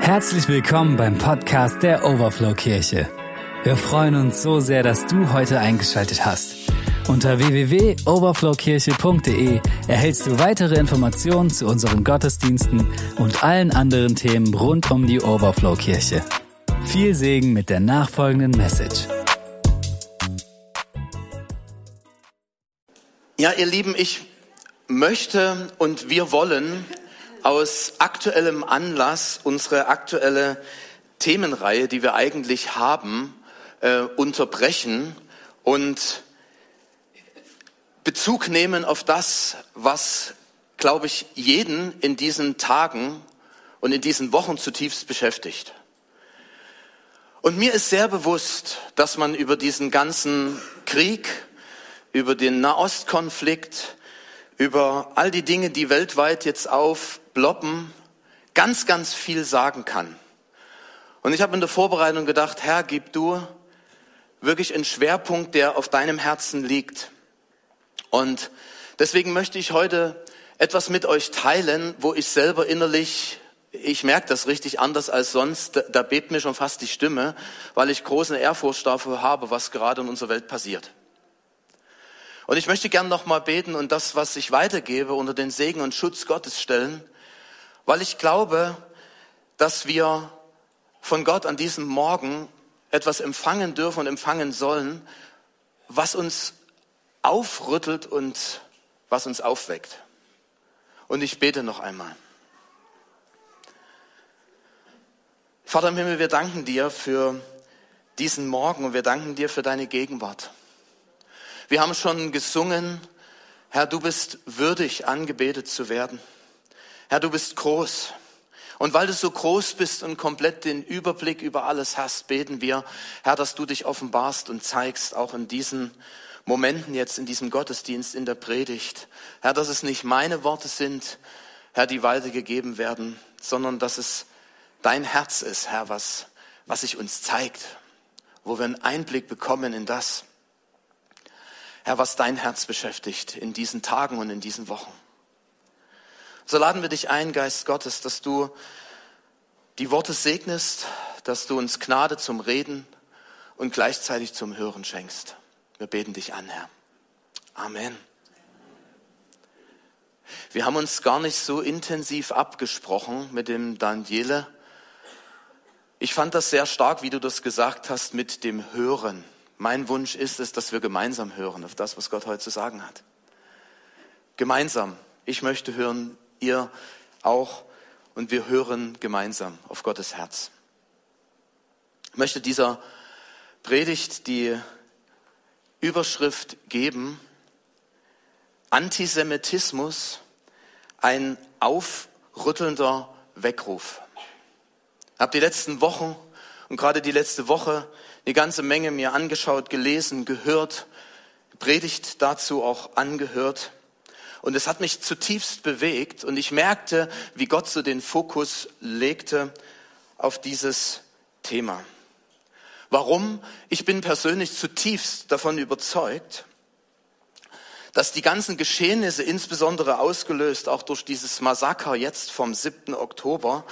Herzlich willkommen beim Podcast der Overflow Kirche. Wir freuen uns so sehr, dass du heute eingeschaltet hast. Unter www.overflowkirche.de erhältst du weitere Informationen zu unseren Gottesdiensten und allen anderen Themen rund um die Overflow Kirche. Viel Segen mit der nachfolgenden Message. Ja, ihr Lieben, ich möchte und wir wollen aus aktuellem Anlass unsere aktuelle Themenreihe, die wir eigentlich haben, äh, unterbrechen und Bezug nehmen auf das, was, glaube ich, jeden in diesen Tagen und in diesen Wochen zutiefst beschäftigt. Und mir ist sehr bewusst, dass man über diesen ganzen Krieg, über den Nahostkonflikt, über all die Dinge, die weltweit jetzt aufbloppen, ganz, ganz viel sagen kann. Und ich habe in der Vorbereitung gedacht, Herr, gib du wirklich einen Schwerpunkt, der auf deinem Herzen liegt. Und deswegen möchte ich heute etwas mit euch teilen, wo ich selber innerlich, ich merke das richtig anders als sonst, da, da bebt mir schon fast die Stimme, weil ich große Ehrfurcht dafür habe, was gerade in unserer Welt passiert. Und ich möchte gern nochmal beten und das, was ich weitergebe, unter den Segen und Schutz Gottes stellen, weil ich glaube, dass wir von Gott an diesem Morgen etwas empfangen dürfen und empfangen sollen, was uns aufrüttelt und was uns aufweckt. Und ich bete noch einmal. Vater im Himmel, wir danken dir für diesen Morgen und wir danken dir für deine Gegenwart. Wir haben schon gesungen, Herr, du bist würdig, angebetet zu werden. Herr, du bist groß. Und weil du so groß bist und komplett den Überblick über alles hast, beten wir, Herr, dass du dich offenbarst und zeigst, auch in diesen Momenten jetzt, in diesem Gottesdienst, in der Predigt. Herr, dass es nicht meine Worte sind, Herr, die weitergegeben werden, sondern dass es dein Herz ist, Herr, was, was sich uns zeigt, wo wir einen Einblick bekommen in das, Herr, was dein Herz beschäftigt in diesen Tagen und in diesen Wochen. So laden wir dich ein, Geist Gottes, dass du die Worte segnest, dass du uns Gnade zum Reden und gleichzeitig zum Hören schenkst. Wir beten dich an, Herr. Amen. Wir haben uns gar nicht so intensiv abgesprochen mit dem Daniele. Ich fand das sehr stark, wie du das gesagt hast, mit dem Hören. Mein Wunsch ist es, dass wir gemeinsam hören auf das, was Gott heute zu sagen hat. Gemeinsam. Ich möchte hören, ihr auch. Und wir hören gemeinsam auf Gottes Herz. Ich möchte dieser Predigt die Überschrift geben, Antisemitismus, ein aufrüttelnder Weckruf. Ich habe die letzten Wochen und gerade die letzte Woche eine ganze Menge mir angeschaut, gelesen, gehört, Predigt dazu auch angehört. Und es hat mich zutiefst bewegt und ich merkte, wie Gott so den Fokus legte auf dieses Thema. Warum? Ich bin persönlich zutiefst davon überzeugt, dass die ganzen Geschehnisse, insbesondere ausgelöst auch durch dieses Massaker jetzt vom 7. Oktober,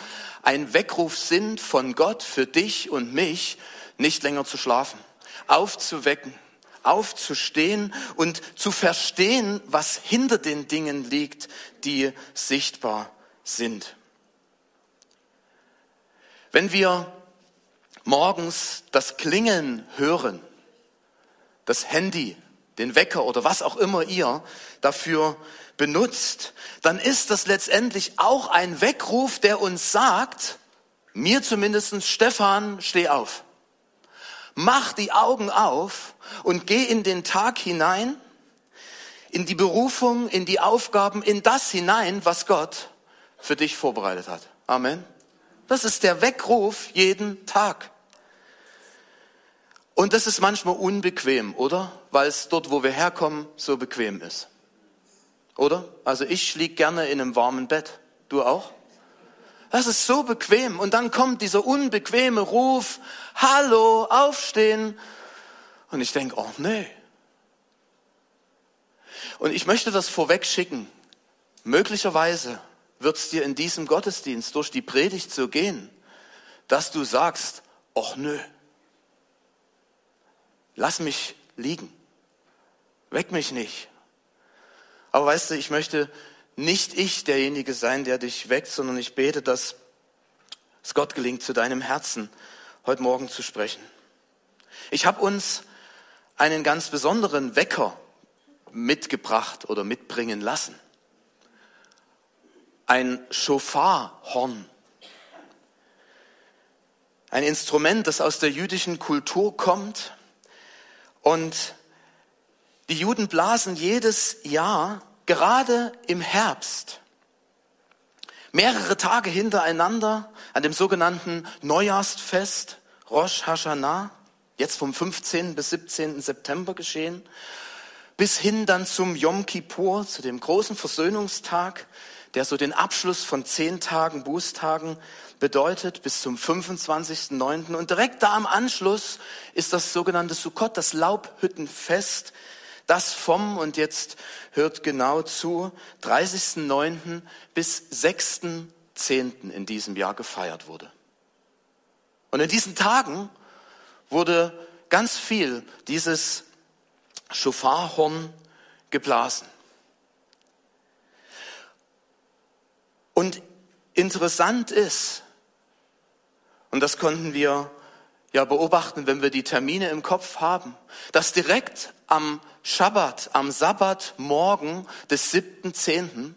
ein Weckruf sind von Gott für dich und mich, nicht länger zu schlafen, aufzuwecken, aufzustehen und zu verstehen, was hinter den Dingen liegt, die sichtbar sind. Wenn wir morgens das Klingeln hören, das Handy, den Wecker oder was auch immer ihr dafür benutzt, dann ist das letztendlich auch ein Weckruf, der uns sagt, mir zumindest, Stefan, steh auf. Mach die Augen auf und geh in den Tag hinein, in die Berufung, in die Aufgaben, in das hinein, was Gott für dich vorbereitet hat. Amen. Das ist der Weckruf jeden Tag. Und das ist manchmal unbequem, oder? Weil es dort, wo wir herkommen, so bequem ist. Oder? Also ich lieg gerne in einem warmen Bett. Du auch? Das ist so bequem. Und dann kommt dieser unbequeme Ruf, hallo, aufstehen. Und ich denke, oh nee. Und ich möchte das vorweg schicken. Möglicherweise wird es dir in diesem Gottesdienst durch die Predigt so gehen, dass du sagst, ach nö, lass mich liegen, weck mich nicht. Aber weißt du, ich möchte nicht ich derjenige sein, der dich weckt, sondern ich bete, dass es Gott gelingt, zu deinem Herzen heute Morgen zu sprechen. Ich habe uns einen ganz besonderen Wecker mitgebracht oder mitbringen lassen. Ein Schofarhorn. Ein Instrument, das aus der jüdischen Kultur kommt. Und die Juden blasen jedes Jahr, gerade im Herbst, mehrere Tage hintereinander an dem sogenannten Neujahrsfest Rosh Hashanah, jetzt vom 15. bis 17. September geschehen, bis hin dann zum Yom Kippur, zu dem großen Versöhnungstag, der so den Abschluss von zehn Tagen, Bußtagen bedeutet, bis zum 25.09. Und direkt da am Anschluss ist das sogenannte Sukkot, das Laubhüttenfest, das vom, und jetzt hört genau zu, 30.09. bis 6.10. in diesem Jahr gefeiert wurde. Und in diesen Tagen wurde ganz viel dieses Schofarhorn geblasen. Und interessant ist, und das konnten wir ja beobachten, wenn wir die Termine im Kopf haben, dass direkt am Schabbat, am Sabbatmorgen des 7.10.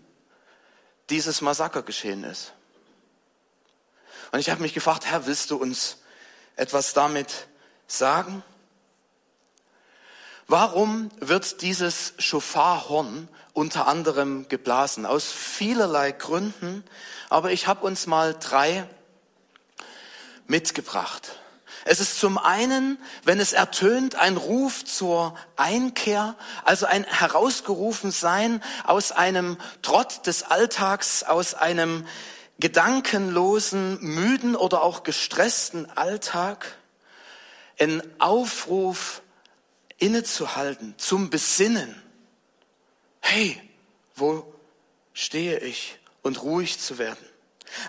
dieses Massaker geschehen ist. Und ich habe mich gefragt, Herr, willst du uns etwas damit sagen? Warum wird dieses Schofarhorn unter anderem geblasen? Aus vielerlei Gründen, aber ich habe uns mal drei mitgebracht. Es ist zum einen, wenn es ertönt, ein Ruf zur Einkehr, also ein Herausgerufensein aus einem Trott des Alltags, aus einem gedankenlosen, müden oder auch gestressten Alltag ein Aufruf innezuhalten, zum Besinnen. Hey, wo stehe ich? Und ruhig zu werden.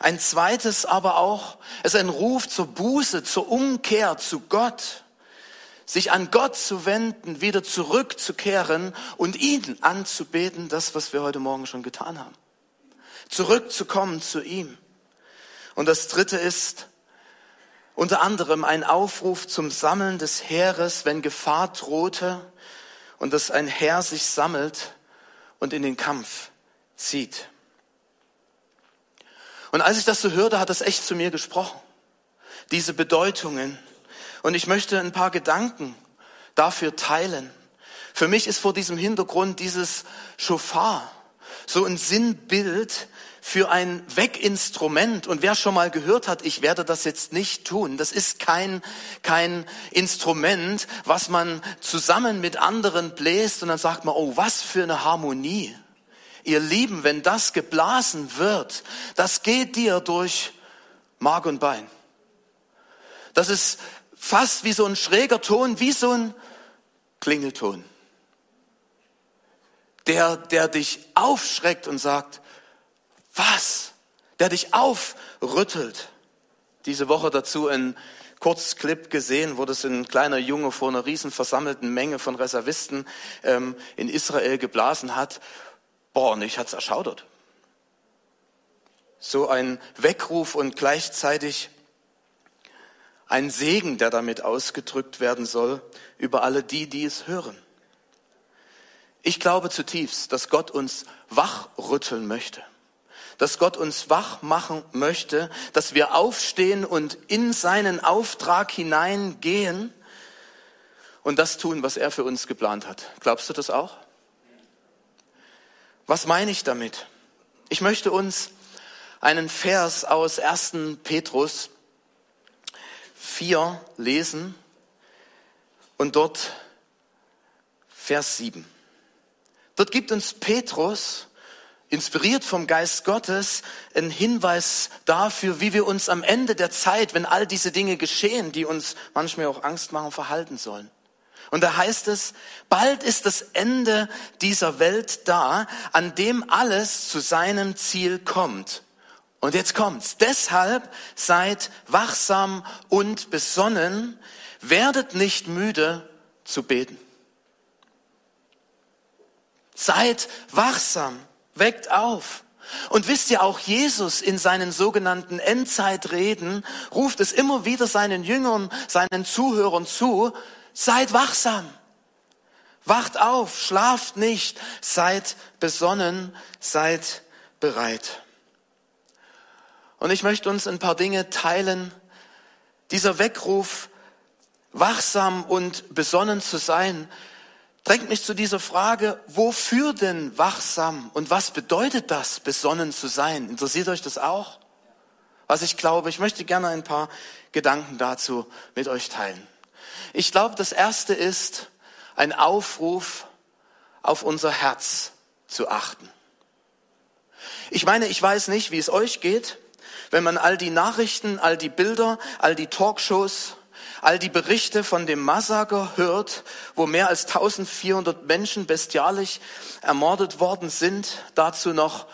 Ein zweites aber auch, ist ein Ruf zur Buße, zur Umkehr zu Gott, sich an Gott zu wenden, wieder zurückzukehren und ihn anzubeten, das, was wir heute Morgen schon getan haben zurückzukommen zu ihm. Und das dritte ist unter anderem ein Aufruf zum Sammeln des Heeres, wenn Gefahr drohte und dass ein Heer sich sammelt und in den Kampf zieht. Und als ich das so hörte, hat das echt zu mir gesprochen. Diese Bedeutungen. Und ich möchte ein paar Gedanken dafür teilen. Für mich ist vor diesem Hintergrund dieses Schofar so ein Sinnbild für ein Weckinstrument. Und wer schon mal gehört hat, ich werde das jetzt nicht tun, das ist kein, kein Instrument, was man zusammen mit anderen bläst und dann sagt man, oh, was für eine Harmonie. Ihr Lieben, wenn das geblasen wird, das geht dir durch Mark und Bein. Das ist fast wie so ein schräger Ton, wie so ein Klingelton der, der dich aufschreckt und sagt, was? Der dich aufrüttelt. Diese Woche dazu ein Kurzclip gesehen, wo das ein kleiner Junge vor einer riesen versammelten Menge von Reservisten ähm, in Israel geblasen hat. Boah, und ich hat's erschaudert. So ein Weckruf und gleichzeitig ein Segen, der damit ausgedrückt werden soll über alle die, die es hören. Ich glaube zutiefst, dass Gott uns wachrütteln möchte. Dass Gott uns wach machen möchte, dass wir aufstehen und in seinen Auftrag hineingehen und das tun, was er für uns geplant hat. Glaubst du das auch? Was meine ich damit? Ich möchte uns einen Vers aus 1. Petrus 4 lesen und dort Vers 7. Dort gibt uns Petrus, inspiriert vom Geist Gottes, einen Hinweis dafür, wie wir uns am Ende der Zeit, wenn all diese Dinge geschehen, die uns manchmal auch Angst machen, verhalten sollen. Und da heißt es, bald ist das Ende dieser Welt da, an dem alles zu seinem Ziel kommt. Und jetzt kommt's. Deshalb seid wachsam und besonnen, werdet nicht müde zu beten. Seid wachsam, weckt auf. Und wisst ihr auch, Jesus in seinen sogenannten Endzeitreden ruft es immer wieder seinen Jüngern, seinen Zuhörern zu, seid wachsam. Wacht auf, schlaft nicht, seid besonnen, seid bereit. Und ich möchte uns ein paar Dinge teilen. Dieser Weckruf, wachsam und besonnen zu sein, drängt mich zu dieser Frage, wofür denn wachsam und was bedeutet das, besonnen zu sein? Interessiert euch das auch? Was ich glaube, ich möchte gerne ein paar Gedanken dazu mit euch teilen. Ich glaube, das erste ist ein Aufruf auf unser Herz zu achten. Ich meine, ich weiß nicht, wie es euch geht, wenn man all die Nachrichten, all die Bilder, all die Talkshows, all die Berichte von dem Massaker hört, wo mehr als 1400 Menschen bestialisch ermordet worden sind, dazu noch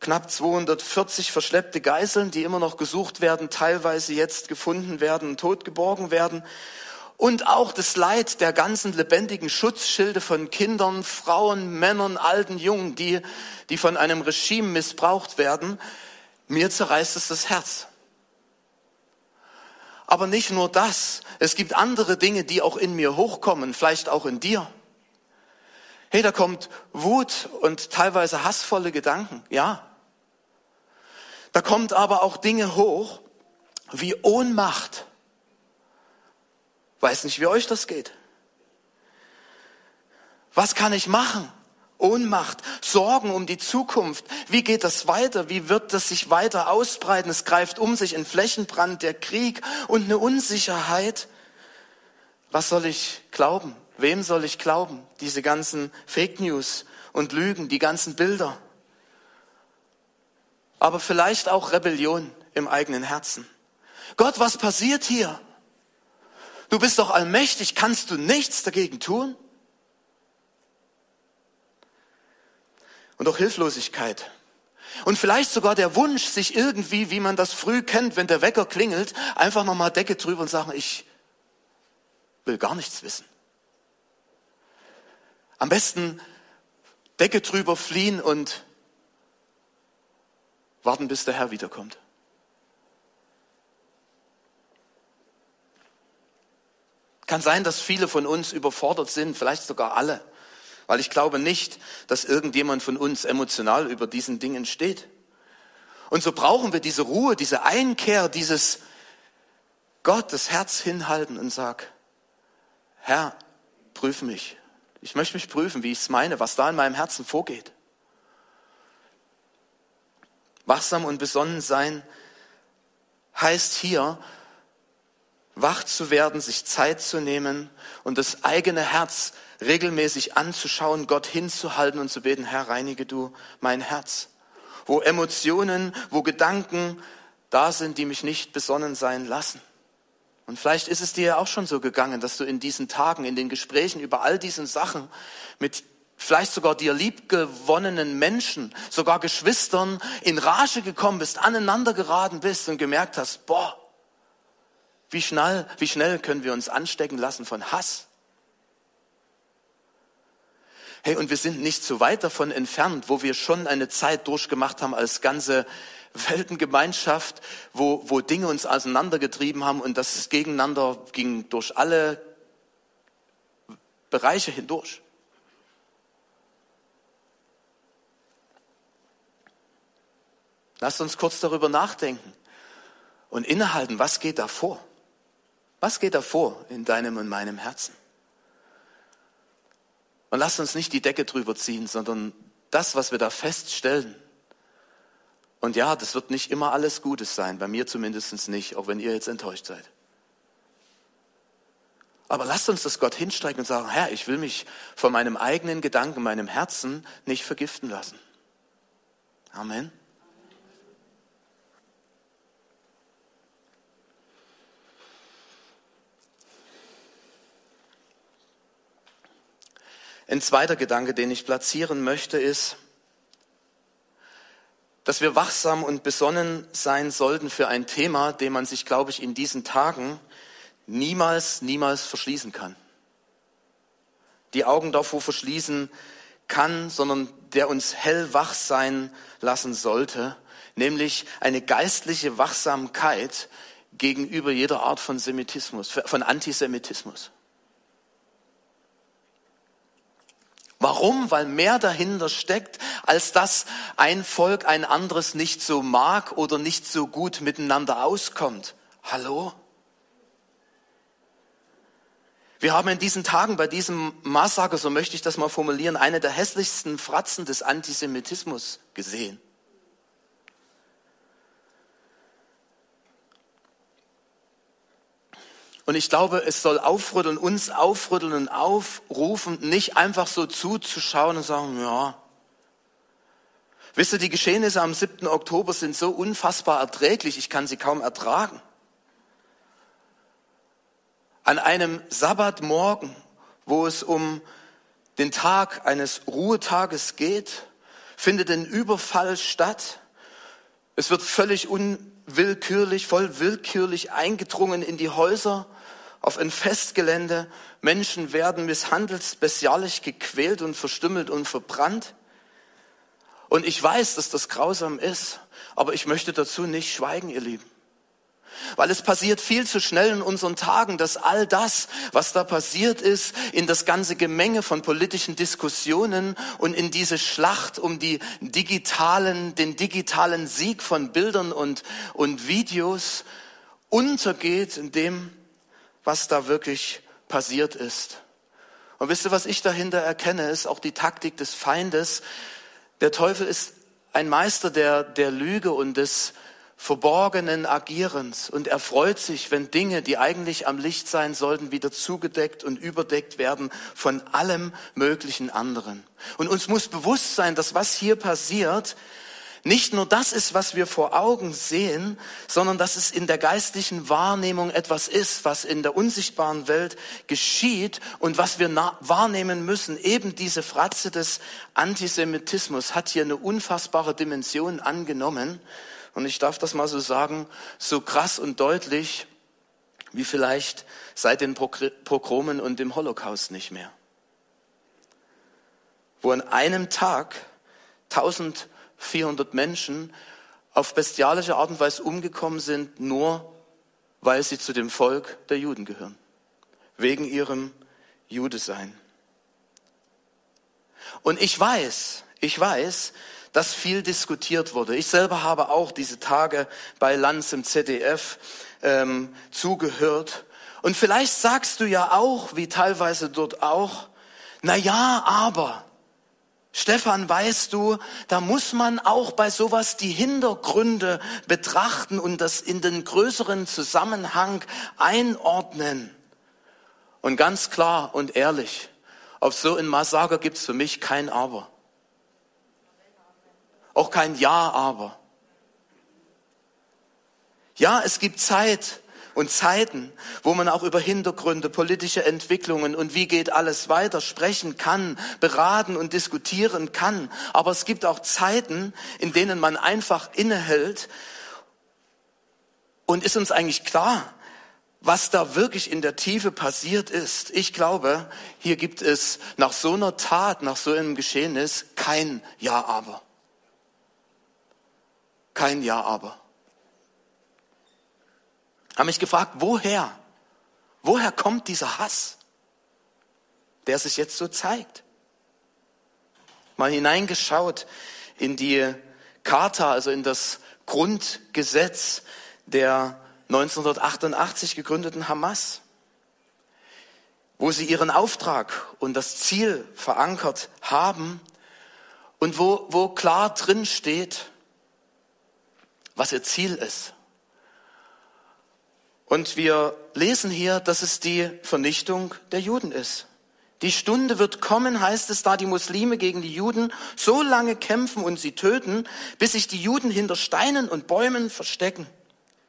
knapp 240 verschleppte Geiseln, die immer noch gesucht werden, teilweise jetzt gefunden werden und totgeborgen werden. Und auch das Leid der ganzen lebendigen Schutzschilde von Kindern, Frauen, Männern, alten Jungen, die, die von einem Regime missbraucht werden. Mir zerreißt es das Herz. Aber nicht nur das. Es gibt andere Dinge, die auch in mir hochkommen, vielleicht auch in dir. Hey, da kommt Wut und teilweise hassvolle Gedanken, ja. Da kommt aber auch Dinge hoch wie Ohnmacht. Weiß nicht, wie euch das geht. Was kann ich machen? Ohnmacht, Sorgen um die Zukunft. Wie geht das weiter? Wie wird das sich weiter ausbreiten? Es greift um sich in Flächenbrand, der Krieg und eine Unsicherheit. Was soll ich glauben? Wem soll ich glauben? Diese ganzen Fake News und Lügen, die ganzen Bilder. Aber vielleicht auch Rebellion im eigenen Herzen. Gott, was passiert hier? Du bist doch allmächtig, kannst du nichts dagegen tun? und auch Hilflosigkeit. Und vielleicht sogar der Wunsch, sich irgendwie, wie man das früh kennt, wenn der Wecker klingelt, einfach nochmal Decke drüber und sagen, ich will gar nichts wissen. Am besten Decke drüber fliehen und warten, bis der Herr wiederkommt. Kann sein, dass viele von uns überfordert sind, vielleicht sogar alle weil ich glaube nicht, dass irgendjemand von uns emotional über diesen Dingen steht. Und so brauchen wir diese Ruhe, diese Einkehr, dieses Gott das Herz hinhalten und sag, Herr, prüf mich. Ich möchte mich prüfen, wie ich es meine, was da in meinem Herzen vorgeht. Wachsam und besonnen sein heißt hier, wach zu werden, sich Zeit zu nehmen und das eigene Herz regelmäßig anzuschauen, Gott hinzuhalten und zu beten, Herr, reinige du mein Herz. Wo Emotionen, wo Gedanken da sind, die mich nicht besonnen sein lassen. Und vielleicht ist es dir ja auch schon so gegangen, dass du in diesen Tagen, in den Gesprächen über all diesen Sachen mit vielleicht sogar dir liebgewonnenen Menschen, sogar Geschwistern in Rage gekommen bist, aneinander geraten bist und gemerkt hast, boah, wie schnell, wie schnell können wir uns anstecken lassen von Hass, Hey, und wir sind nicht so weit davon entfernt, wo wir schon eine Zeit durchgemacht haben als ganze Weltengemeinschaft, wo, wo Dinge uns auseinandergetrieben haben und das gegeneinander ging durch alle Bereiche hindurch. Lasst uns kurz darüber nachdenken und innehalten, was geht da vor? Was geht da vor in deinem und meinem Herzen? Und lasst uns nicht die Decke drüber ziehen, sondern das, was wir da feststellen. Und ja, das wird nicht immer alles Gutes sein, bei mir zumindest nicht, auch wenn ihr jetzt enttäuscht seid. Aber lasst uns das Gott hinstrecken und sagen, Herr, ich will mich von meinem eigenen Gedanken, meinem Herzen nicht vergiften lassen. Amen. Ein zweiter Gedanke, den ich platzieren möchte, ist, dass wir wachsam und besonnen sein sollten für ein Thema, dem man sich, glaube ich, in diesen Tagen niemals, niemals verschließen kann. Die Augen davor verschließen kann, sondern der uns hellwach sein lassen sollte, nämlich eine geistliche Wachsamkeit gegenüber jeder Art von Semitismus, von Antisemitismus. Warum? Weil mehr dahinter steckt, als dass ein Volk ein anderes nicht so mag oder nicht so gut miteinander auskommt. Hallo? Wir haben in diesen Tagen bei diesem Massaker, so möchte ich das mal formulieren, eine der hässlichsten Fratzen des Antisemitismus gesehen. Und ich glaube, es soll aufrütteln, uns aufrütteln und aufrufen, nicht einfach so zuzuschauen und sagen, ja. Wisst ihr, die Geschehnisse am 7. Oktober sind so unfassbar erträglich, ich kann sie kaum ertragen. An einem Sabbatmorgen, wo es um den Tag eines Ruhetages geht, findet ein Überfall statt. Es wird völlig unwillkürlich, voll willkürlich eingedrungen in die Häuser auf ein Festgelände. Menschen werden misshandelt, bestialisch gequält und verstümmelt und verbrannt. Und ich weiß, dass das grausam ist, aber ich möchte dazu nicht schweigen, ihr Lieben. Weil es passiert viel zu schnell in unseren Tagen, dass all das, was da passiert ist, in das ganze Gemenge von politischen Diskussionen und in diese Schlacht um die digitalen, den digitalen Sieg von Bildern und, und Videos untergeht, indem was da wirklich passiert ist. Und wisst ihr, was ich dahinter erkenne, ist auch die Taktik des Feindes. Der Teufel ist ein Meister der, der Lüge und des verborgenen Agierens. Und er freut sich, wenn Dinge, die eigentlich am Licht sein sollten, wieder zugedeckt und überdeckt werden von allem möglichen anderen. Und uns muss bewusst sein, dass was hier passiert, nicht nur das ist, was wir vor Augen sehen, sondern dass es in der geistlichen Wahrnehmung etwas ist, was in der unsichtbaren Welt geschieht und was wir wahrnehmen müssen. Eben diese Fratze des Antisemitismus hat hier eine unfassbare Dimension angenommen. Und ich darf das mal so sagen, so krass und deutlich wie vielleicht seit den Pogromen und dem Holocaust nicht mehr. Wo an einem Tag tausend 400 Menschen auf bestialische Art und Weise umgekommen sind, nur weil sie zu dem Volk der Juden gehören. Wegen ihrem Judesein. Und ich weiß, ich weiß, dass viel diskutiert wurde. Ich selber habe auch diese Tage bei Lanz im ZDF ähm, zugehört. Und vielleicht sagst du ja auch, wie teilweise dort auch, na ja, aber Stefan, weißt du, da muss man auch bei sowas die Hintergründe betrachten und das in den größeren Zusammenhang einordnen. Und ganz klar und ehrlich, auf so ein Massaker gibt es für mich kein Aber. Auch kein Ja, aber. Ja, es gibt Zeit, und Zeiten, wo man auch über Hintergründe, politische Entwicklungen und wie geht alles weiter sprechen kann, beraten und diskutieren kann. Aber es gibt auch Zeiten, in denen man einfach innehält und ist uns eigentlich klar, was da wirklich in der Tiefe passiert ist. Ich glaube, hier gibt es nach so einer Tat, nach so einem Geschehnis kein Ja, aber. Kein Ja, aber habe mich gefragt, woher? Woher kommt dieser Hass, der sich jetzt so zeigt? Mal hineingeschaut in die Charta, also in das Grundgesetz der 1988 gegründeten Hamas, wo sie ihren Auftrag und das Ziel verankert haben und wo, wo klar drin steht, was ihr Ziel ist. Und wir lesen hier, dass es die Vernichtung der Juden ist. Die Stunde wird kommen, heißt es da, die Muslime gegen die Juden so lange kämpfen und sie töten, bis sich die Juden hinter Steinen und Bäumen verstecken.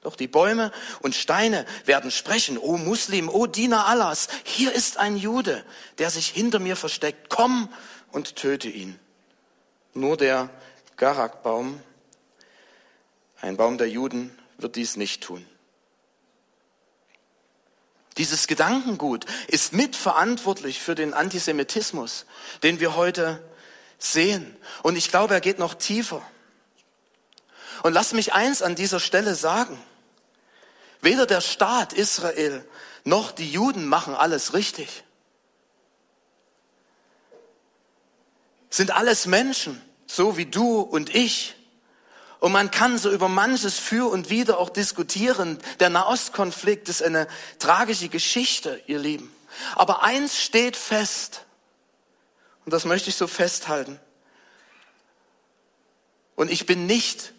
Doch die Bäume und Steine werden sprechen, O Muslim, O Diener Allahs, hier ist ein Jude, der sich hinter mir versteckt, komm und töte ihn. Nur der Garakbaum Ein Baum der Juden wird dies nicht tun. Dieses Gedankengut ist mitverantwortlich für den Antisemitismus, den wir heute sehen. Und ich glaube, er geht noch tiefer. Und lass mich eins an dieser Stelle sagen. Weder der Staat Israel noch die Juden machen alles richtig. Sind alles Menschen, so wie du und ich. Und man kann so über manches für und wieder auch diskutieren. Der Nahostkonflikt ist eine tragische Geschichte, ihr Lieben. Aber eins steht fest. Und das möchte ich so festhalten. Und ich bin nicht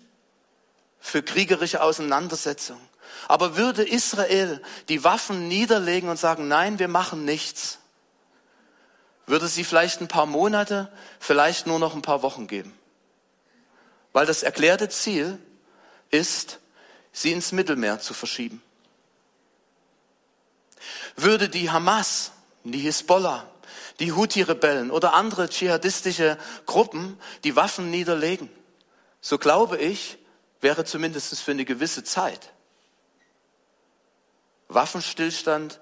für kriegerische Auseinandersetzung. Aber würde Israel die Waffen niederlegen und sagen, nein, wir machen nichts, würde sie vielleicht ein paar Monate, vielleicht nur noch ein paar Wochen geben. Weil das erklärte Ziel ist, sie ins Mittelmeer zu verschieben. Würde die Hamas, die Hisbollah, die Houthi-Rebellen oder andere dschihadistische Gruppen die Waffen niederlegen, so glaube ich, wäre zumindest für eine gewisse Zeit Waffenstillstand,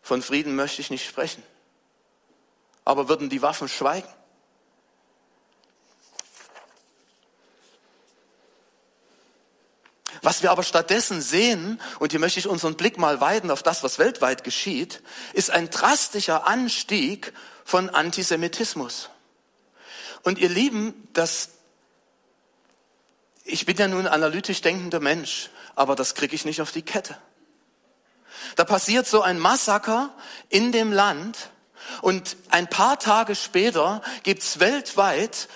von Frieden möchte ich nicht sprechen. Aber würden die Waffen schweigen? Was wir aber stattdessen sehen, und hier möchte ich unseren Blick mal weiten auf das, was weltweit geschieht, ist ein drastischer Anstieg von Antisemitismus. Und ihr Lieben, das, ich bin ja nun analytisch denkender Mensch, aber das kriege ich nicht auf die Kette. Da passiert so ein Massaker in dem Land und ein paar Tage später gibt's weltweit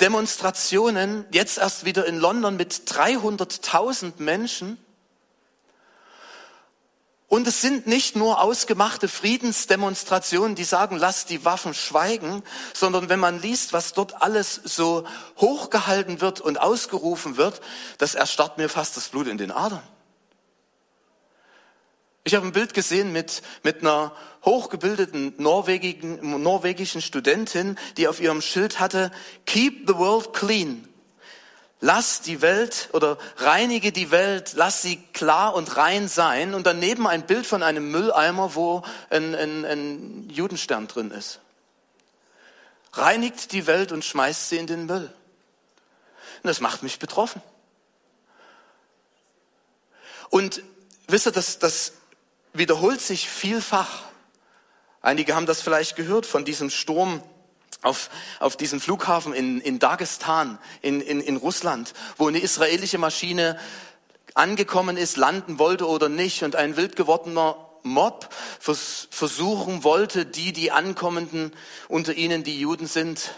Demonstrationen, jetzt erst wieder in London mit 300.000 Menschen. Und es sind nicht nur ausgemachte Friedensdemonstrationen, die sagen, lass die Waffen schweigen, sondern wenn man liest, was dort alles so hochgehalten wird und ausgerufen wird, das erstarrt mir fast das Blut in den Adern. Ich habe ein Bild gesehen mit, mit einer hochgebildeten norwegischen, norwegischen Studentin, die auf ihrem Schild hatte, Keep the world clean. Lass die Welt oder reinige die Welt, lass sie klar und rein sein. Und daneben ein Bild von einem Mülleimer, wo ein, ein, ein Judenstern drin ist. Reinigt die Welt und schmeißt sie in den Müll. Und das macht mich betroffen. Und wisst ihr, das, das wiederholt sich vielfach. Einige haben das vielleicht gehört von diesem Sturm auf, auf diesem Flughafen in, in Dagestan, in, in, in Russland, wo eine israelische Maschine angekommen ist, landen wollte oder nicht und ein wild gewordener Mob vers versuchen wollte, die, die Ankommenden unter ihnen, die Juden sind,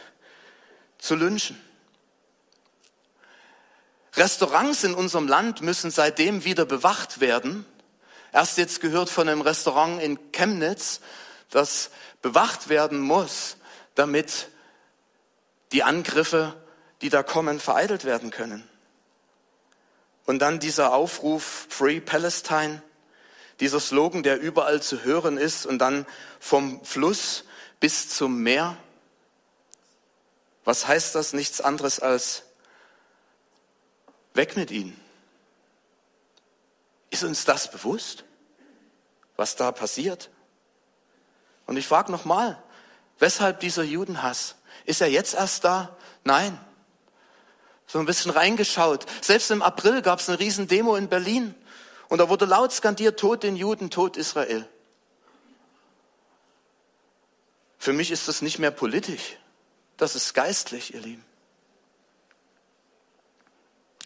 zu lynchen. Restaurants in unserem Land müssen seitdem wieder bewacht werden, Erst jetzt gehört von einem Restaurant in Chemnitz, das bewacht werden muss, damit die Angriffe, die da kommen, vereitelt werden können. Und dann dieser Aufruf Free Palestine, dieser Slogan, der überall zu hören ist und dann vom Fluss bis zum Meer. Was heißt das? Nichts anderes als weg mit ihnen. Ist uns das bewusst, was da passiert? Und ich frage nochmal, weshalb dieser Judenhass? Ist er jetzt erst da? Nein. So ein bisschen reingeschaut. Selbst im April gab es eine riesen Demo in Berlin und da wurde laut skandiert, Tod den Juden, Tod Israel. Für mich ist das nicht mehr politisch, das ist geistlich, ihr Lieben.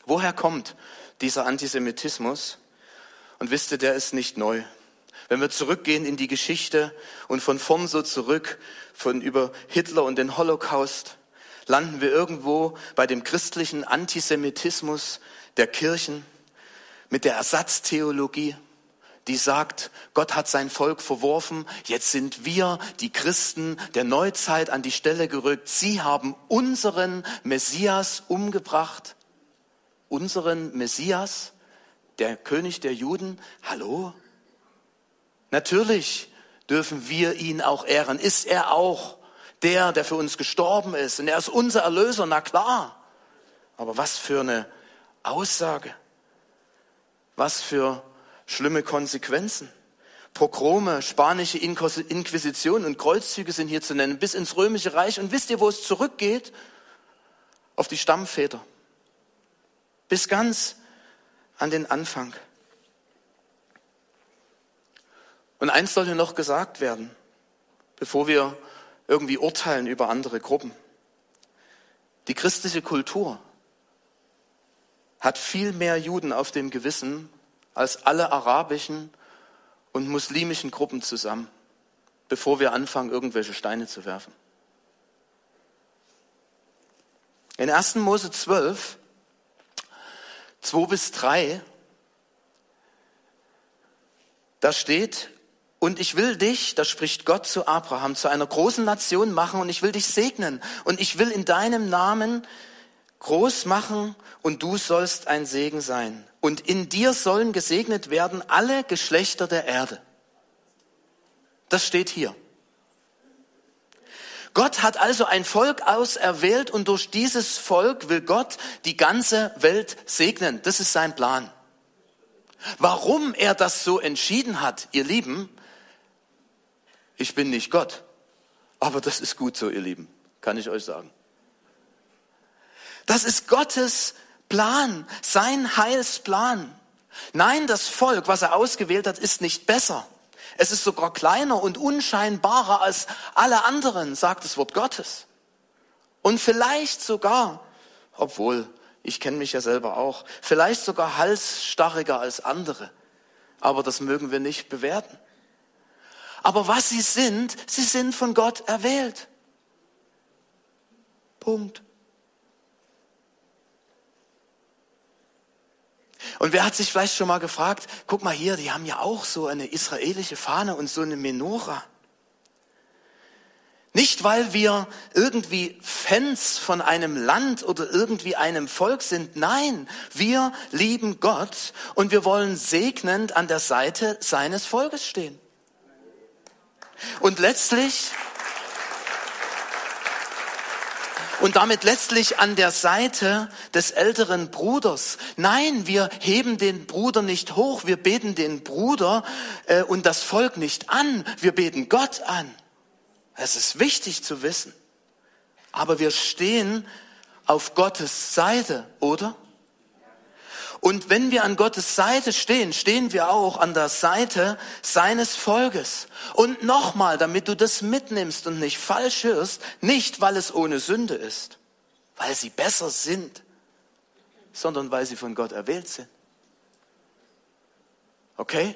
Woher kommt dieser Antisemitismus? Und wisst ihr, der ist nicht neu. Wenn wir zurückgehen in die Geschichte und von vorn so zurück, von über Hitler und den Holocaust, landen wir irgendwo bei dem christlichen Antisemitismus der Kirchen mit der Ersatztheologie, die sagt, Gott hat sein Volk verworfen, jetzt sind wir, die Christen der Neuzeit, an die Stelle gerückt. Sie haben unseren Messias umgebracht. Unseren Messias? Der König der Juden, hallo? Natürlich dürfen wir ihn auch ehren. Ist er auch der, der für uns gestorben ist? Und er ist unser Erlöser, na klar. Aber was für eine Aussage. Was für schlimme Konsequenzen. Pogrome, spanische Inquisition und Kreuzzüge sind hier zu nennen, bis ins römische Reich. Und wisst ihr, wo es zurückgeht? Auf die Stammväter. Bis ganz an den Anfang. Und eins sollte noch gesagt werden, bevor wir irgendwie urteilen über andere Gruppen. Die christliche Kultur hat viel mehr Juden auf dem Gewissen als alle arabischen und muslimischen Gruppen zusammen, bevor wir anfangen, irgendwelche Steine zu werfen. In 1. Mose 12, 2 bis 3, da steht, und ich will dich, da spricht Gott zu Abraham, zu einer großen Nation machen und ich will dich segnen und ich will in deinem Namen groß machen und du sollst ein Segen sein. Und in dir sollen gesegnet werden alle Geschlechter der Erde. Das steht hier. Gott hat also ein Volk auserwählt und durch dieses Volk will Gott die ganze Welt segnen. Das ist sein Plan. Warum er das so entschieden hat, ihr Lieben, ich bin nicht Gott. Aber das ist gut so, ihr Lieben, kann ich euch sagen. Das ist Gottes Plan, sein Heilsplan. Nein, das Volk, was er ausgewählt hat, ist nicht besser. Es ist sogar kleiner und unscheinbarer als alle anderen, sagt das Wort Gottes. Und vielleicht sogar, obwohl ich kenne mich ja selber auch, vielleicht sogar halsstarriger als andere. Aber das mögen wir nicht bewerten. Aber was sie sind, sie sind von Gott erwählt. Punkt. Und wer hat sich vielleicht schon mal gefragt, guck mal hier, die haben ja auch so eine israelische Fahne und so eine Menora. Nicht, weil wir irgendwie Fans von einem Land oder irgendwie einem Volk sind. Nein, wir lieben Gott und wir wollen segnend an der Seite seines Volkes stehen. Und letztlich, und damit letztlich an der Seite des älteren Bruders. Nein, wir heben den Bruder nicht hoch, wir beten den Bruder äh, und das Volk nicht an, wir beten Gott an. Es ist wichtig zu wissen. Aber wir stehen auf Gottes Seite, oder? Und wenn wir an Gottes Seite stehen, stehen wir auch an der Seite seines Volkes. Und nochmal, damit du das mitnimmst und nicht falsch hörst, nicht weil es ohne Sünde ist, weil sie besser sind, sondern weil sie von Gott erwählt sind. Okay?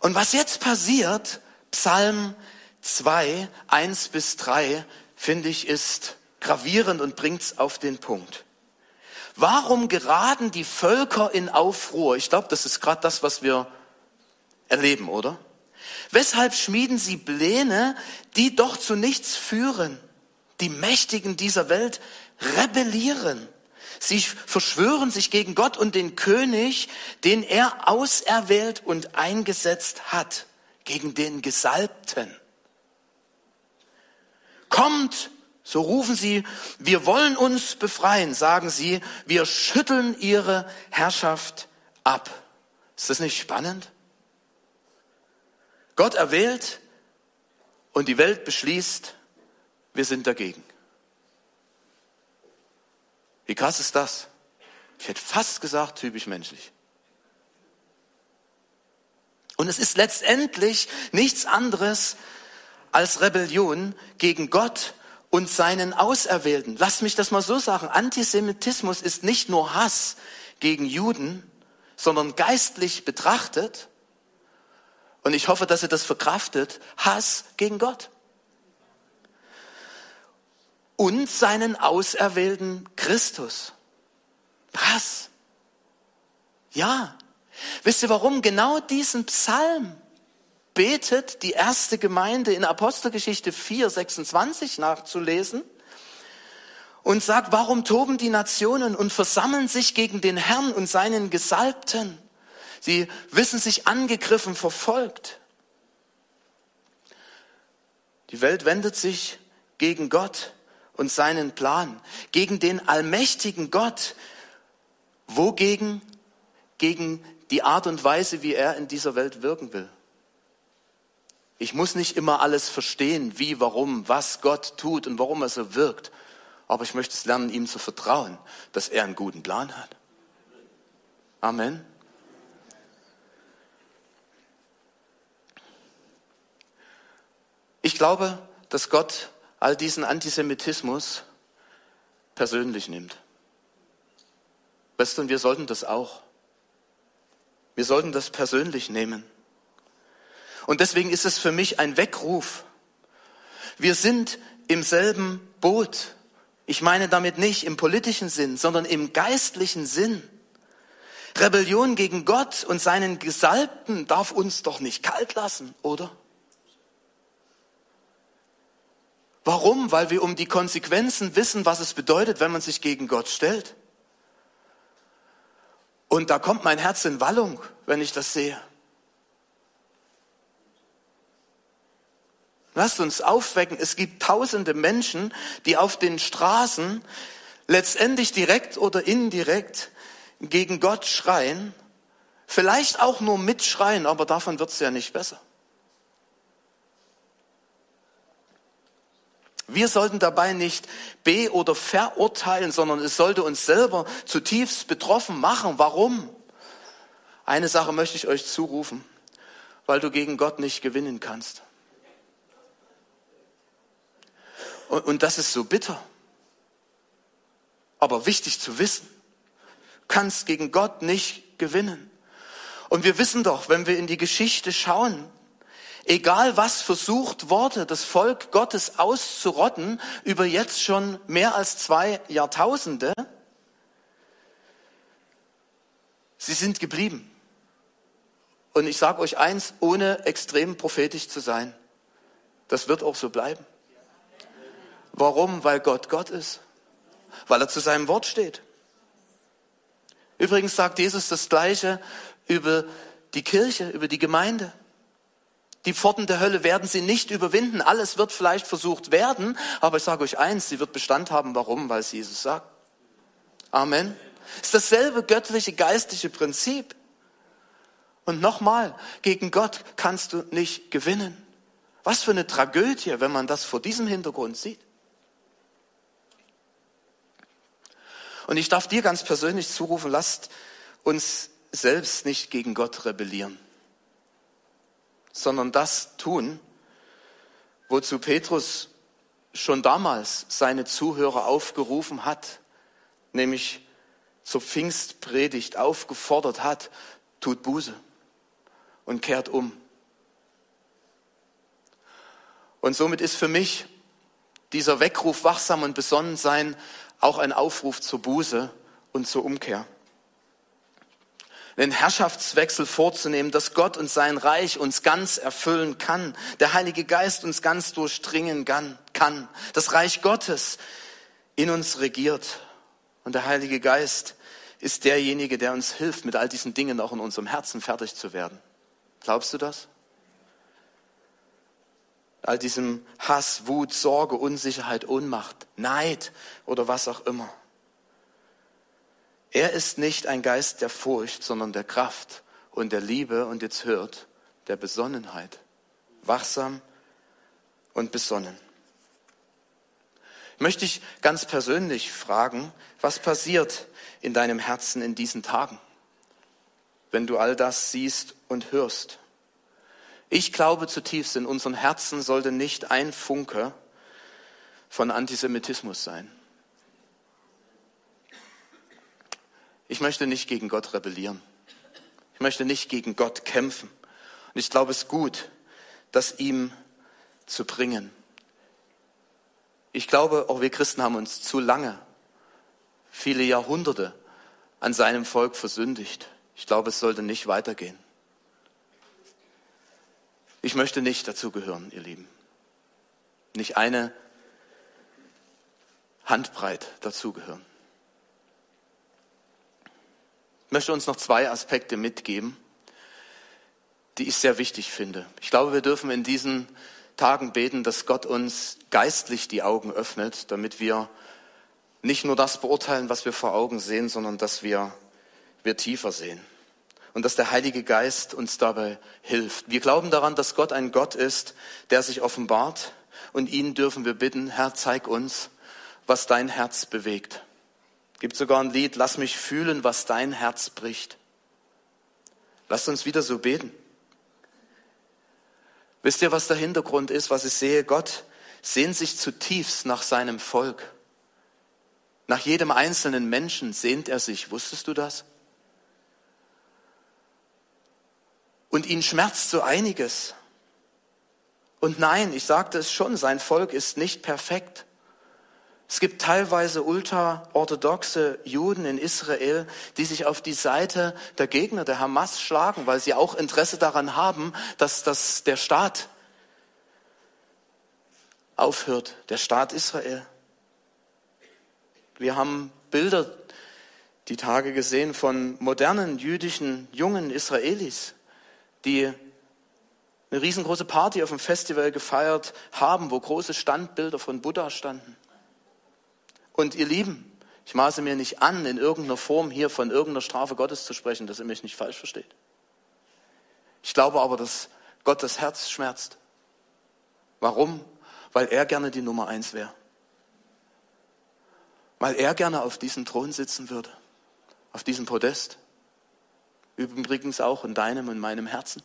Und was jetzt passiert, Psalm 2, 1 bis 3, finde ich, ist gravierend und bringt's auf den Punkt. Warum geraten die Völker in Aufruhr? Ich glaube, das ist gerade das, was wir erleben, oder? Weshalb schmieden sie Pläne, die doch zu nichts führen? Die Mächtigen dieser Welt rebellieren. Sie verschwören sich gegen Gott und den König, den er auserwählt und eingesetzt hat, gegen den Gesalbten. Kommt so rufen sie, wir wollen uns befreien, sagen sie, wir schütteln ihre Herrschaft ab. Ist das nicht spannend? Gott erwählt und die Welt beschließt, wir sind dagegen. Wie krass ist das? Ich hätte fast gesagt, typisch menschlich. Und es ist letztendlich nichts anderes als Rebellion gegen Gott und seinen Auserwählten. Lass mich das mal so sagen. Antisemitismus ist nicht nur Hass gegen Juden, sondern geistlich betrachtet, und ich hoffe, dass ihr das verkraftet, Hass gegen Gott. Und seinen auserwählten Christus. Hass. Ja. Wisst ihr warum? Genau diesen Psalm betet die erste Gemeinde in Apostelgeschichte 4, 26 nachzulesen und sagt, warum toben die Nationen und versammeln sich gegen den Herrn und seinen Gesalbten? Sie wissen sich angegriffen, verfolgt. Die Welt wendet sich gegen Gott und seinen Plan, gegen den allmächtigen Gott. Wogegen? Gegen die Art und Weise, wie er in dieser Welt wirken will. Ich muss nicht immer alles verstehen, wie, warum, was Gott tut und warum er so wirkt. Aber ich möchte es lernen, ihm zu vertrauen, dass er einen guten Plan hat. Amen. Ich glaube, dass Gott all diesen Antisemitismus persönlich nimmt. Weißt du, und wir sollten das auch. Wir sollten das persönlich nehmen. Und deswegen ist es für mich ein Weckruf. Wir sind im selben Boot. Ich meine damit nicht im politischen Sinn, sondern im geistlichen Sinn. Rebellion gegen Gott und seinen Gesalbten darf uns doch nicht kalt lassen, oder? Warum? Weil wir um die Konsequenzen wissen, was es bedeutet, wenn man sich gegen Gott stellt. Und da kommt mein Herz in Wallung, wenn ich das sehe. Lasst uns aufwecken. Es gibt tausende Menschen, die auf den Straßen letztendlich direkt oder indirekt gegen Gott schreien. Vielleicht auch nur mitschreien, aber davon wird es ja nicht besser. Wir sollten dabei nicht be- oder verurteilen, sondern es sollte uns selber zutiefst betroffen machen. Warum? Eine Sache möchte ich euch zurufen, weil du gegen Gott nicht gewinnen kannst. Und, und das ist so bitter. Aber wichtig zu wissen, kannst gegen Gott nicht gewinnen. Und wir wissen doch, wenn wir in die Geschichte schauen, egal was versucht wurde, das Volk Gottes auszurotten, über jetzt schon mehr als zwei Jahrtausende, sie sind geblieben. Und ich sage euch eins, ohne extrem prophetisch zu sein, das wird auch so bleiben. Warum? Weil Gott Gott ist. Weil er zu seinem Wort steht. Übrigens sagt Jesus das Gleiche über die Kirche, über die Gemeinde. Die Pforten der Hölle werden sie nicht überwinden. Alles wird vielleicht versucht werden, aber ich sage euch eins, sie wird Bestand haben. Warum? Weil es Jesus sagt. Amen. Es ist dasselbe göttliche, geistliche Prinzip. Und nochmal, gegen Gott kannst du nicht gewinnen. Was für eine Tragödie, wenn man das vor diesem Hintergrund sieht. Und ich darf dir ganz persönlich zurufen, lasst uns selbst nicht gegen Gott rebellieren, sondern das tun, wozu Petrus schon damals seine Zuhörer aufgerufen hat, nämlich zur Pfingstpredigt aufgefordert hat, tut Buße und kehrt um. Und somit ist für mich dieser Weckruf wachsam und besonnen sein auch ein Aufruf zur Buße und zur Umkehr. Den Herrschaftswechsel vorzunehmen, dass Gott und sein Reich uns ganz erfüllen kann, der Heilige Geist uns ganz durchdringen kann, das Reich Gottes in uns regiert. Und der Heilige Geist ist derjenige, der uns hilft, mit all diesen Dingen auch in unserem Herzen fertig zu werden. Glaubst du das? All diesem Hass, Wut, Sorge, Unsicherheit, Ohnmacht, Neid oder was auch immer. Er ist nicht ein Geist der Furcht, sondern der Kraft und der Liebe und jetzt hört, der Besonnenheit. Wachsam und besonnen. Möchte ich ganz persönlich fragen, was passiert in deinem Herzen in diesen Tagen, wenn du all das siehst und hörst? Ich glaube zutiefst, in unseren Herzen sollte nicht ein Funke von Antisemitismus sein. Ich möchte nicht gegen Gott rebellieren. Ich möchte nicht gegen Gott kämpfen. Und ich glaube es ist gut, das ihm zu bringen. Ich glaube, auch wir Christen haben uns zu lange, viele Jahrhunderte an seinem Volk versündigt. Ich glaube, es sollte nicht weitergehen. Ich möchte nicht dazugehören, ihr Lieben. Nicht eine Handbreit dazugehören. Ich möchte uns noch zwei Aspekte mitgeben, die ich sehr wichtig finde. Ich glaube, wir dürfen in diesen Tagen beten, dass Gott uns geistlich die Augen öffnet, damit wir nicht nur das beurteilen, was wir vor Augen sehen, sondern dass wir, wir tiefer sehen. Und dass der Heilige Geist uns dabei hilft. Wir glauben daran, dass Gott ein Gott ist, der sich offenbart. Und ihn dürfen wir bitten, Herr, zeig uns, was dein Herz bewegt. Gibt sogar ein Lied, lass mich fühlen, was dein Herz bricht. Lasst uns wieder so beten. Wisst ihr, was der Hintergrund ist, was ich sehe? Gott sehnt sich zutiefst nach seinem Volk. Nach jedem einzelnen Menschen sehnt er sich. Wusstest du das? Und ihn schmerzt so einiges. Und nein, ich sagte es schon, sein Volk ist nicht perfekt. Es gibt teilweise ultraorthodoxe Juden in Israel, die sich auf die Seite der Gegner der Hamas schlagen, weil sie auch Interesse daran haben, dass, dass der Staat aufhört, der Staat Israel. Wir haben Bilder die Tage gesehen von modernen jüdischen jungen Israelis, die eine riesengroße Party auf dem Festival gefeiert haben, wo große Standbilder von Buddha standen. Und ihr Lieben, ich maße mir nicht an, in irgendeiner Form hier von irgendeiner Strafe Gottes zu sprechen, dass ihr mich nicht falsch versteht. Ich glaube aber, dass Gott das Herz schmerzt. Warum? Weil er gerne die Nummer eins wäre. Weil er gerne auf diesem Thron sitzen würde, auf diesem Podest. Übrigens auch in deinem und meinem Herzen.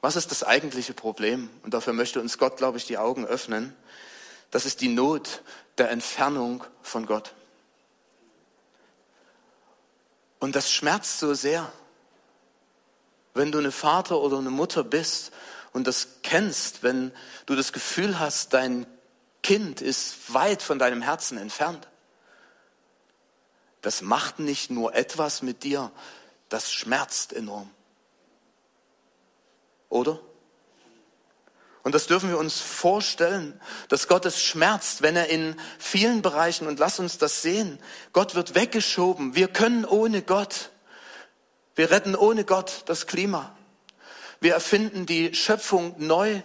Was ist das eigentliche Problem? Und dafür möchte uns Gott, glaube ich, die Augen öffnen. Das ist die Not der Entfernung von Gott. Und das schmerzt so sehr, wenn du eine Vater oder eine Mutter bist und das kennst, wenn du das Gefühl hast, dein Kind ist weit von deinem Herzen entfernt. Das macht nicht nur etwas mit dir, das schmerzt enorm. Oder? Und das dürfen wir uns vorstellen, dass Gott es schmerzt, wenn er in vielen Bereichen, und lass uns das sehen, Gott wird weggeschoben. Wir können ohne Gott, wir retten ohne Gott das Klima. Wir erfinden die Schöpfung neu.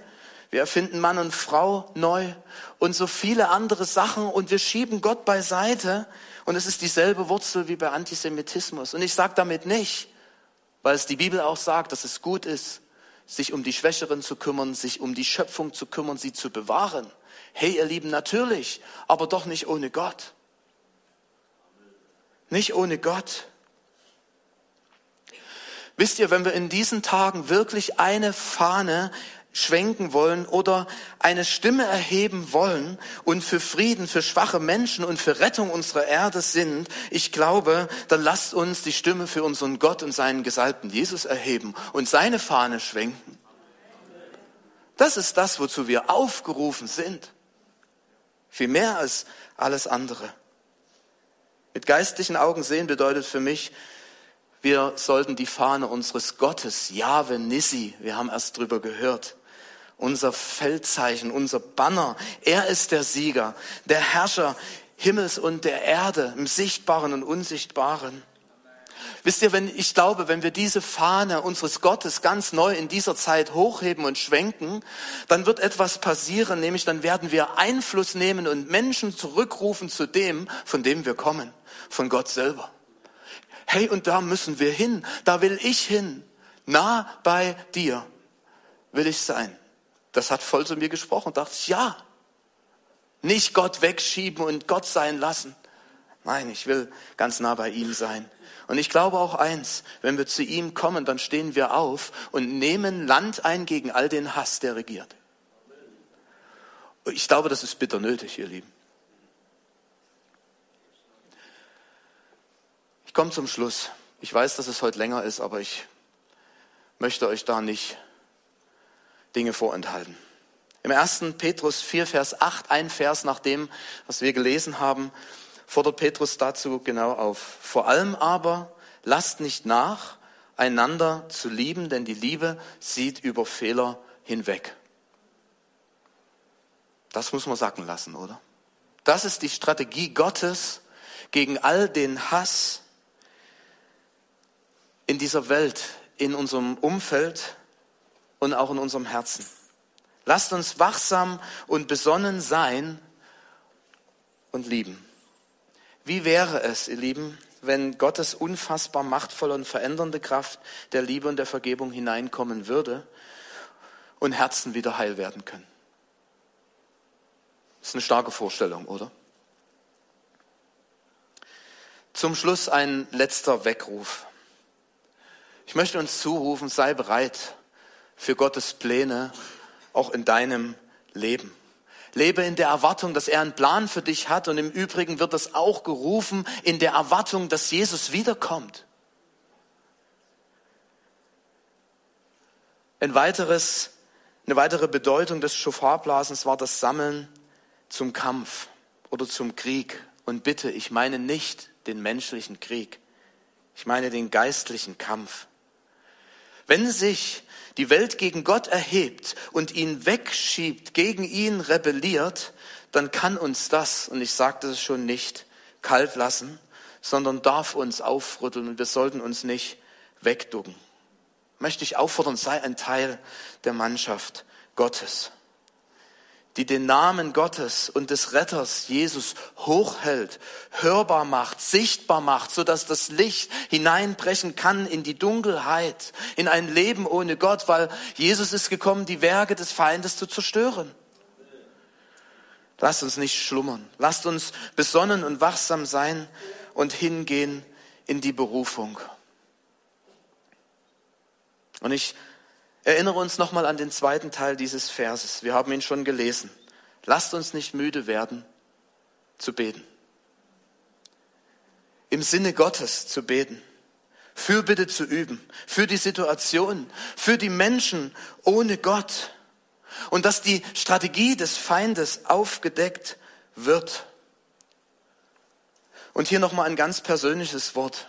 Wir erfinden Mann und Frau neu und so viele andere Sachen und wir schieben Gott beiseite und es ist dieselbe Wurzel wie bei Antisemitismus. Und ich sage damit nicht, weil es die Bibel auch sagt, dass es gut ist, sich um die Schwächeren zu kümmern, sich um die Schöpfung zu kümmern, sie zu bewahren. Hey, ihr Lieben, natürlich, aber doch nicht ohne Gott. Nicht ohne Gott. Wisst ihr, wenn wir in diesen Tagen wirklich eine Fahne schwenken wollen oder eine Stimme erheben wollen und für Frieden, für schwache Menschen und für Rettung unserer Erde sind, ich glaube, dann lasst uns die Stimme für unseren Gott und seinen Gesalbten Jesus erheben und seine Fahne schwenken. Das ist das, wozu wir aufgerufen sind. Viel mehr als alles andere. Mit geistlichen Augen sehen bedeutet für mich, wir sollten die Fahne unseres Gottes, Jahwe Nissi, wir haben erst drüber gehört, unser Feldzeichen, unser Banner. Er ist der Sieger, der Herrscher Himmels und der Erde, im Sichtbaren und Unsichtbaren. Wisst ihr, wenn, ich glaube, wenn wir diese Fahne unseres Gottes ganz neu in dieser Zeit hochheben und schwenken, dann wird etwas passieren, nämlich dann werden wir Einfluss nehmen und Menschen zurückrufen zu dem, von dem wir kommen, von Gott selber. Hey, und da müssen wir hin, da will ich hin, nah bei dir will ich sein das hat voll zu mir gesprochen und dachte, ja, nicht Gott wegschieben und Gott sein lassen. Nein, ich will ganz nah bei ihm sein. Und ich glaube auch eins, wenn wir zu ihm kommen, dann stehen wir auf und nehmen Land ein gegen all den Hass, der regiert. Ich glaube, das ist bitter nötig, ihr Lieben. Ich komme zum Schluss. Ich weiß, dass es heute länger ist, aber ich möchte euch da nicht Dinge vorenthalten. Im 1. Petrus 4, Vers 8, ein Vers nach dem, was wir gelesen haben, fordert Petrus dazu genau auf. Vor allem aber lasst nicht nach, einander zu lieben, denn die Liebe sieht über Fehler hinweg. Das muss man sacken lassen, oder? Das ist die Strategie Gottes gegen all den Hass, in dieser Welt, in unserem Umfeld und auch in unserem Herzen. Lasst uns wachsam und besonnen sein und lieben. Wie wäre es, ihr Lieben, wenn Gottes unfassbar machtvolle und verändernde Kraft der Liebe und der Vergebung hineinkommen würde und Herzen wieder heil werden können? Das ist eine starke Vorstellung, oder? Zum Schluss ein letzter Weckruf. Ich möchte uns zurufen, sei bereit für Gottes Pläne auch in deinem Leben. Lebe in der Erwartung, dass er einen Plan für dich hat und im Übrigen wird das auch gerufen in der Erwartung, dass Jesus wiederkommt. Ein weiteres, eine weitere Bedeutung des Schofarblasens war das Sammeln zum Kampf oder zum Krieg. Und bitte, ich meine nicht den menschlichen Krieg. Ich meine den geistlichen Kampf. Wenn sich die Welt gegen Gott erhebt und ihn wegschiebt, gegen ihn rebelliert, dann kann uns das, und ich sagte es schon nicht, kalt lassen, sondern darf uns aufrütteln und wir sollten uns nicht wegducken. Möchte ich auffordern, sei ein Teil der Mannschaft Gottes die den Namen Gottes und des Retters Jesus hochhält, hörbar macht, sichtbar macht, so dass das Licht hineinbrechen kann in die Dunkelheit, in ein Leben ohne Gott, weil Jesus ist gekommen, die Werke des Feindes zu zerstören. Lasst uns nicht schlummern. Lasst uns besonnen und wachsam sein und hingehen in die Berufung. Und ich Erinnere uns nochmal an den zweiten Teil dieses Verses. Wir haben ihn schon gelesen. Lasst uns nicht müde werden zu beten. Im Sinne Gottes zu beten. Fürbitte zu üben. Für die Situation. Für die Menschen ohne Gott. Und dass die Strategie des Feindes aufgedeckt wird. Und hier nochmal ein ganz persönliches Wort.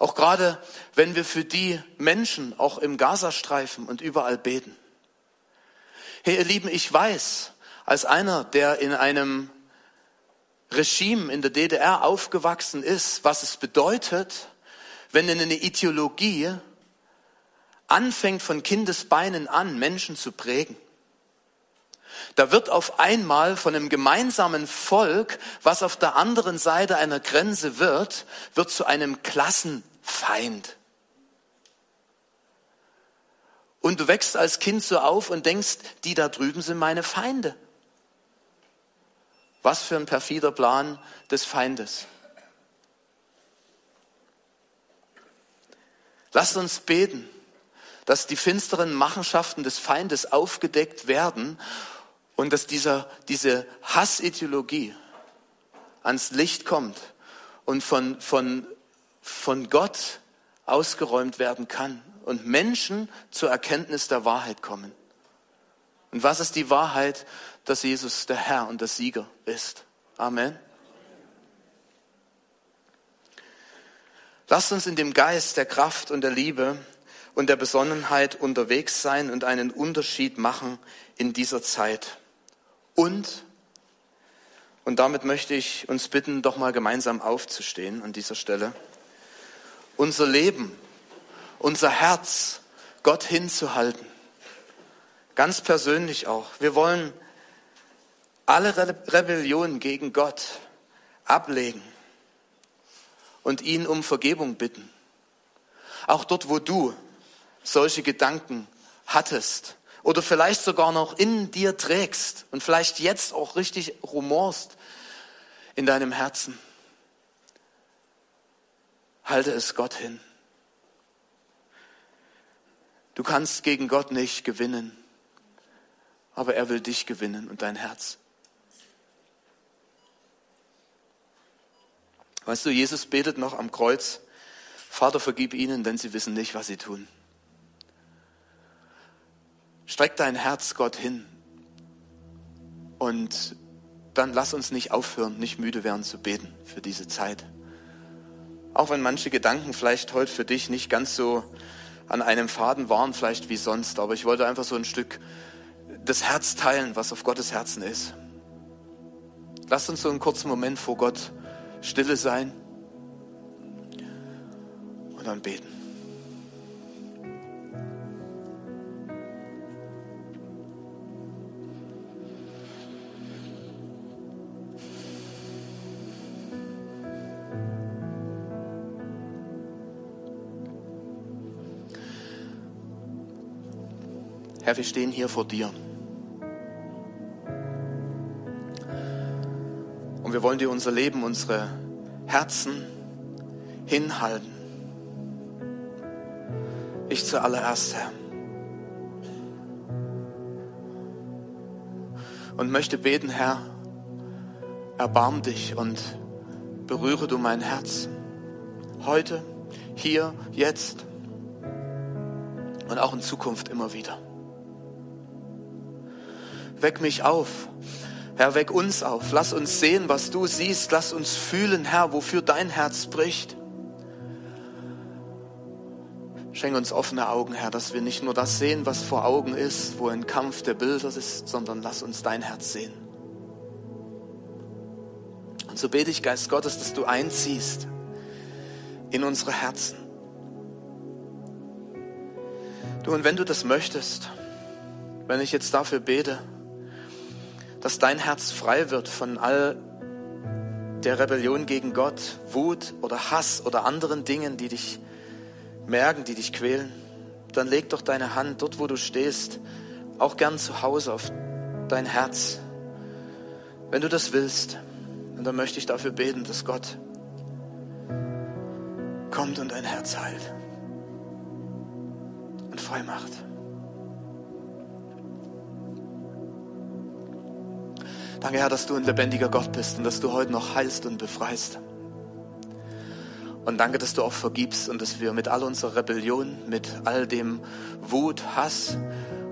Auch gerade, wenn wir für die Menschen auch im Gazastreifen und überall beten. Hey, ihr Lieben, ich weiß, als einer, der in einem Regime in der DDR aufgewachsen ist, was es bedeutet, wenn eine Ideologie anfängt von Kindesbeinen an Menschen zu prägen. Da wird auf einmal von einem gemeinsamen Volk, was auf der anderen Seite einer Grenze wird, wird zu einem Klassen Feind. Und du wächst als Kind so auf und denkst, die da drüben sind meine Feinde. Was für ein perfider Plan des Feindes. Lasst uns beten, dass die finsteren Machenschaften des Feindes aufgedeckt werden und dass dieser, diese Hassideologie ans Licht kommt und von, von von Gott ausgeräumt werden kann und Menschen zur Erkenntnis der Wahrheit kommen. Und was ist die Wahrheit? Dass Jesus der Herr und der Sieger ist. Amen. Lasst uns in dem Geist der Kraft und der Liebe und der Besonnenheit unterwegs sein und einen Unterschied machen in dieser Zeit. Und, und damit möchte ich uns bitten, doch mal gemeinsam aufzustehen an dieser Stelle unser Leben, unser Herz Gott hinzuhalten. Ganz persönlich auch. Wir wollen alle Rebellionen gegen Gott ablegen und ihn um Vergebung bitten. Auch dort, wo du solche Gedanken hattest oder vielleicht sogar noch in dir trägst und vielleicht jetzt auch richtig rumorst in deinem Herzen. Halte es Gott hin. Du kannst gegen Gott nicht gewinnen, aber er will dich gewinnen und dein Herz. Weißt du, Jesus betet noch am Kreuz, Vater, vergib ihnen, denn sie wissen nicht, was sie tun. Streck dein Herz Gott hin und dann lass uns nicht aufhören, nicht müde werden zu beten für diese Zeit. Auch wenn manche Gedanken vielleicht heute für dich nicht ganz so an einem Faden waren, vielleicht wie sonst, aber ich wollte einfach so ein Stück das Herz teilen, was auf Gottes Herzen ist. Lasst uns so einen kurzen Moment vor Gott stille sein und dann beten. Herr, wir stehen hier vor dir. Und wir wollen dir unser Leben, unsere Herzen hinhalten. Ich zuallererst, Herr. Und möchte beten, Herr, erbarm dich und berühre du mein Herz. Heute, hier, jetzt und auch in Zukunft immer wieder. Weck mich auf. Herr, weck uns auf. Lass uns sehen, was du siehst. Lass uns fühlen, Herr, wofür dein Herz bricht. Schenk uns offene Augen, Herr, dass wir nicht nur das sehen, was vor Augen ist, wo ein Kampf der Bilder ist, sondern lass uns dein Herz sehen. Und so bete ich, Geist Gottes, dass du einziehst in unsere Herzen. Du, und wenn du das möchtest, wenn ich jetzt dafür bete, dass dein Herz frei wird von all der Rebellion gegen Gott, Wut oder Hass oder anderen Dingen, die dich merken, die dich quälen, dann leg doch deine Hand dort, wo du stehst, auch gern zu Hause auf dein Herz. Wenn du das willst, und dann möchte ich dafür beten, dass Gott kommt und dein Herz heilt und frei macht. Danke, Herr, dass du ein lebendiger Gott bist und dass du heute noch heilst und befreist. Und danke, dass du auch vergibst und dass wir mit all unserer Rebellion, mit all dem Wut, Hass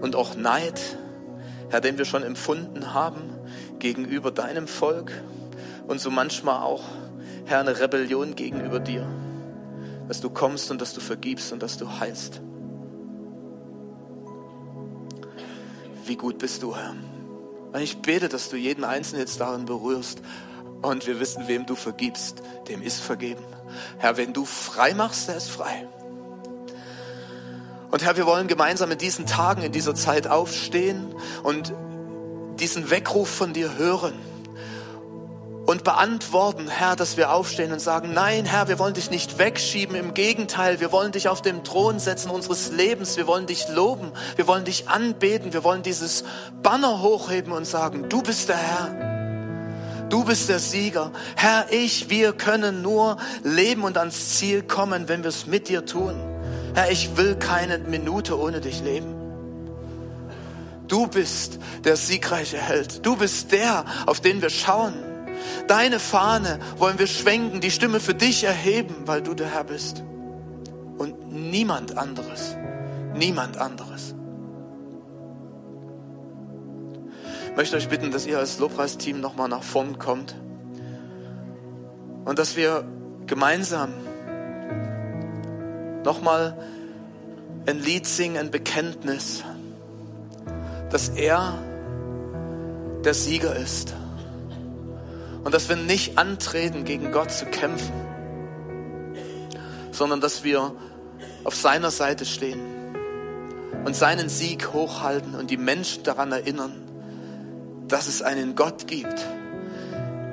und auch Neid, Herr, den wir schon empfunden haben gegenüber deinem Volk und so manchmal auch, Herr, eine Rebellion gegenüber dir, dass du kommst und dass du vergibst und dass du heilst. Wie gut bist du, Herr. Und ich bete, dass du jeden Einzelnen jetzt darin berührst. Und wir wissen, wem du vergibst, dem ist vergeben. Herr, wenn du frei machst, der ist frei. Und Herr, wir wollen gemeinsam in diesen Tagen, in dieser Zeit aufstehen und diesen Weckruf von dir hören und beantworten, Herr, dass wir aufstehen und sagen, nein, Herr, wir wollen dich nicht wegschieben, im Gegenteil, wir wollen dich auf dem Thron setzen unseres Lebens, wir wollen dich loben, wir wollen dich anbeten, wir wollen dieses Banner hochheben und sagen, du bist der Herr. Du bist der Sieger. Herr, ich, wir können nur leben und ans Ziel kommen, wenn wir es mit dir tun. Herr, ich will keine Minute ohne dich leben. Du bist der siegreiche Held. Du bist der, auf den wir schauen. Deine Fahne wollen wir schwenken, die Stimme für dich erheben, weil du der Herr bist. Und niemand anderes. Niemand anderes. Ich möchte euch bitten, dass ihr als Lobpreisteam nochmal nach vorn kommt und dass wir gemeinsam nochmal ein Lied singen, ein Bekenntnis, dass er der Sieger ist und dass wir nicht antreten, gegen Gott zu kämpfen, sondern dass wir auf seiner Seite stehen und seinen Sieg hochhalten und die Menschen daran erinnern, dass es einen Gott gibt,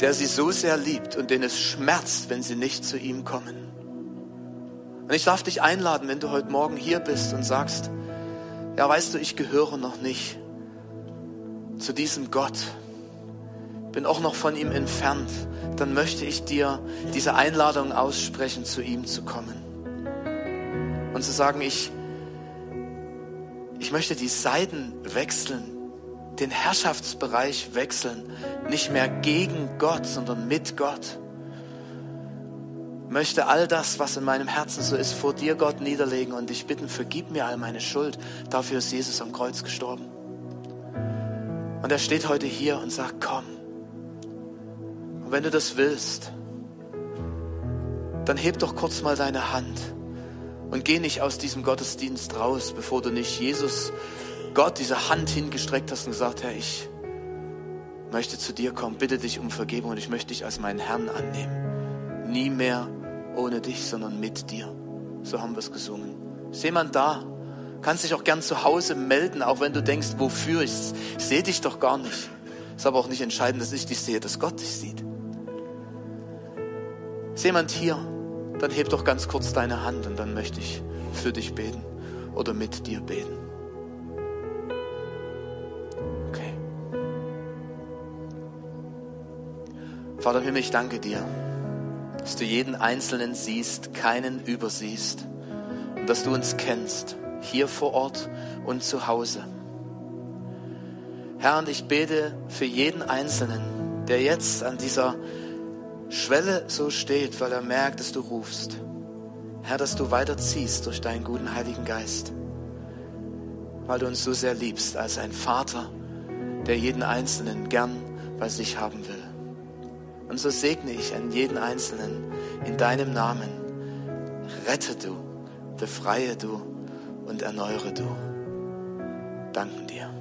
der sie so sehr liebt und den es schmerzt, wenn sie nicht zu ihm kommen. Und ich darf dich einladen, wenn du heute Morgen hier bist und sagst, ja, weißt du, ich gehöre noch nicht zu diesem Gott, bin auch noch von ihm entfernt, dann möchte ich dir diese Einladung aussprechen, zu ihm zu kommen. Und zu sagen, ich, ich möchte die Seiten wechseln, den Herrschaftsbereich wechseln, nicht mehr gegen Gott, sondern mit Gott. Möchte all das, was in meinem Herzen so ist, vor dir, Gott, niederlegen und dich bitten, vergib mir all meine Schuld. Dafür ist Jesus am Kreuz gestorben. Und er steht heute hier und sagt, komm, und wenn du das willst, dann heb doch kurz mal deine Hand und geh nicht aus diesem Gottesdienst raus, bevor du nicht Jesus, Gott, diese Hand hingestreckt hast und gesagt, Herr, ich möchte zu dir kommen, bitte dich um Vergebung und ich möchte dich als meinen Herrn annehmen. Nie mehr ohne dich, sondern mit dir. So haben wir es gesungen. Ist jemand da? Kannst dich auch gern zu Hause melden, auch wenn du denkst, wofür? Ich, ich sehe dich doch gar nicht. Ist aber auch nicht entscheidend, dass ich dich sehe, dass Gott dich sieht. Ist jemand hier? Dann heb doch ganz kurz deine Hand und dann möchte ich für dich beten oder mit dir beten. Okay. Vater Himmel, ich danke dir, dass du jeden Einzelnen siehst, keinen übersiehst und dass du uns kennst, hier vor Ort und zu Hause. Herr, und ich bete für jeden Einzelnen, der jetzt an dieser Schwelle so steht, weil er merkt, dass du rufst. Herr, dass du weiterziehst durch deinen guten Heiligen Geist, weil du uns so sehr liebst als ein Vater, der jeden Einzelnen gern bei sich haben will. Und so segne ich an jeden Einzelnen in deinem Namen. Rette du, befreie du und erneuere du. Danken dir.